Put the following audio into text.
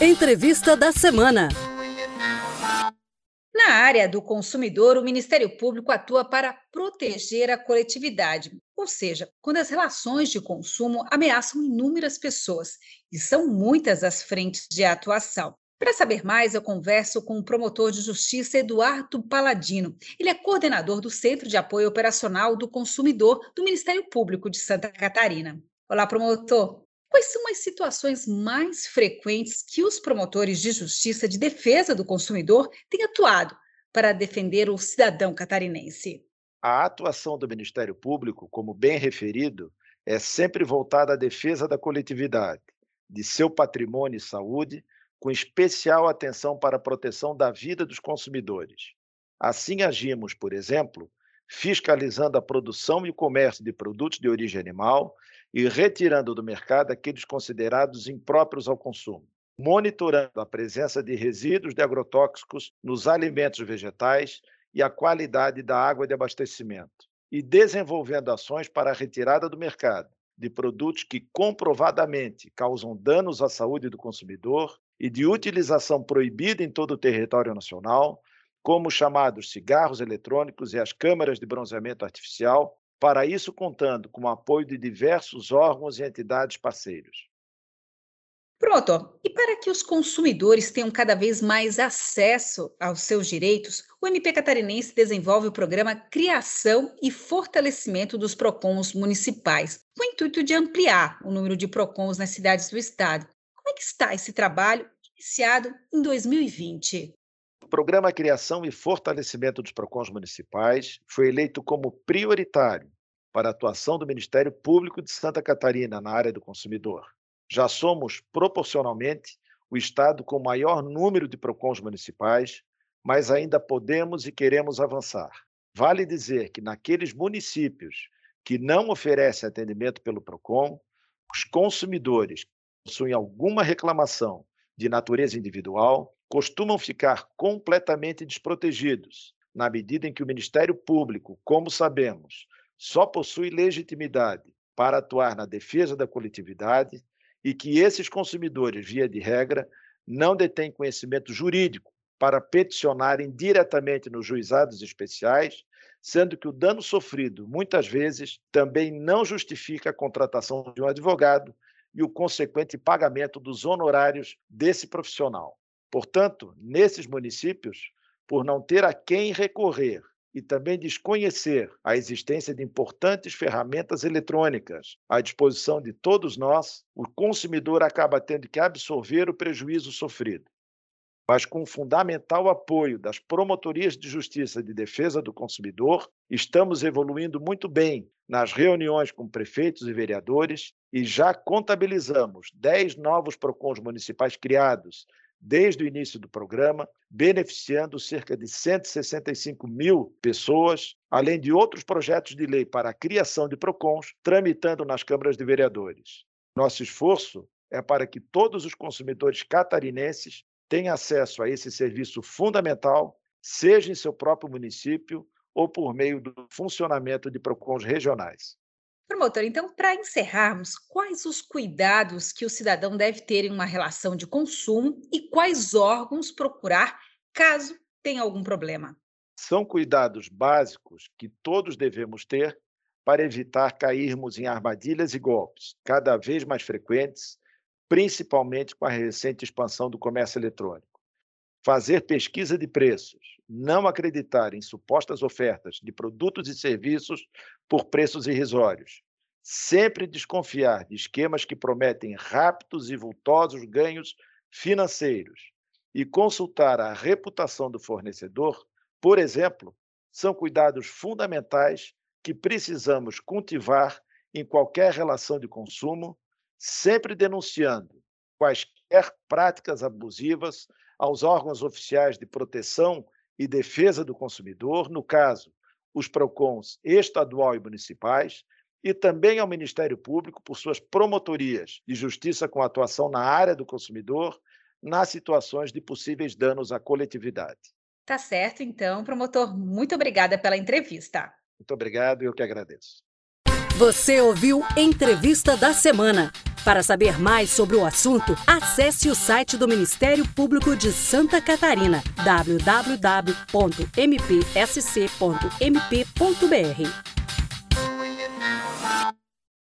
Entrevista da semana. Na área do consumidor, o Ministério Público atua para proteger a coletividade, ou seja, quando as relações de consumo ameaçam inúmeras pessoas, e são muitas as frentes de atuação. Para saber mais, eu converso com o promotor de justiça Eduardo Paladino. Ele é coordenador do Centro de Apoio Operacional do Consumidor do Ministério Público de Santa Catarina. Olá, promotor. Quais são as situações mais frequentes que os promotores de justiça de defesa do consumidor têm atuado para defender o cidadão catarinense? A atuação do Ministério Público, como bem referido, é sempre voltada à defesa da coletividade, de seu patrimônio e saúde, com especial atenção para a proteção da vida dos consumidores. Assim agimos, por exemplo, fiscalizando a produção e o comércio de produtos de origem animal e retirando do mercado aqueles considerados impróprios ao consumo, monitorando a presença de resíduos de agrotóxicos nos alimentos vegetais e a qualidade da água de abastecimento, e desenvolvendo ações para a retirada do mercado de produtos que comprovadamente causam danos à saúde do consumidor e de utilização proibida em todo o território nacional, como os chamados cigarros eletrônicos e as câmaras de bronzeamento artificial, para isso contando com o apoio de diversos órgãos e entidades parceiros. Pronto. E para que os consumidores tenham cada vez mais acesso aos seus direitos, o MP Catarinense desenvolve o programa Criação e Fortalecimento dos PROCONs municipais, com o intuito de ampliar o número de PROCONs nas cidades do estado. Como é que está esse trabalho, iniciado em 2020? Programa Criação e Fortalecimento dos PROCONs municipais foi eleito como prioritário para a atuação do Ministério Público de Santa Catarina na área do consumidor. Já somos, proporcionalmente, o estado com maior número de PROCONs municipais, mas ainda podemos e queremos avançar. Vale dizer que naqueles municípios que não oferecem atendimento pelo PROCON, os consumidores que possuem alguma reclamação de natureza individual costumam ficar completamente desprotegidos, na medida em que o Ministério Público, como sabemos, só possui legitimidade para atuar na defesa da coletividade e que esses consumidores, via de regra, não detêm conhecimento jurídico para peticionarem diretamente nos juizados especiais, sendo que o dano sofrido, muitas vezes, também não justifica a contratação de um advogado e o consequente pagamento dos honorários desse profissional. Portanto, nesses municípios, por não ter a quem recorrer e também desconhecer a existência de importantes ferramentas eletrônicas à disposição de todos nós, o consumidor acaba tendo que absorver o prejuízo sofrido. Mas com o fundamental apoio das promotorias de justiça de defesa do consumidor, estamos evoluindo muito bem nas reuniões com prefeitos e vereadores e já contabilizamos 10 novos PROCONs municipais criados desde o início do programa, beneficiando cerca de 165 mil pessoas, além de outros projetos de lei para a criação de PROCONs tramitando nas câmaras de vereadores. Nosso esforço é para que todos os consumidores catarinenses tenham acesso a esse serviço fundamental, seja em seu próprio município ou por meio do funcionamento de PROCONs regionais. Promotor, então, para encerrarmos, quais os cuidados que o cidadão deve ter em uma relação de consumo e quais órgãos procurar caso tenha algum problema? São cuidados básicos que todos devemos ter para evitar cairmos em armadilhas e golpes, cada vez mais frequentes, principalmente com a recente expansão do comércio eletrônico. Fazer pesquisa de preços, não acreditar em supostas ofertas de produtos e serviços por preços irrisórios. Sempre desconfiar de esquemas que prometem rápidos e vultosos ganhos financeiros e consultar a reputação do fornecedor, por exemplo, são cuidados fundamentais que precisamos cultivar em qualquer relação de consumo, sempre denunciando quaisquer práticas abusivas aos órgãos oficiais de proteção e defesa do consumidor, no caso, os PROCONs estadual e municipais, e também ao Ministério Público por suas promotorias de justiça com atuação na área do consumidor, nas situações de possíveis danos à coletividade. Tá certo, então, promotor. Muito obrigada pela entrevista. Muito obrigado, eu que agradeço. Você ouviu Entrevista da Semana. Para saber mais sobre o assunto, acesse o site do Ministério Público de Santa Catarina, www.mpsc.mp.br.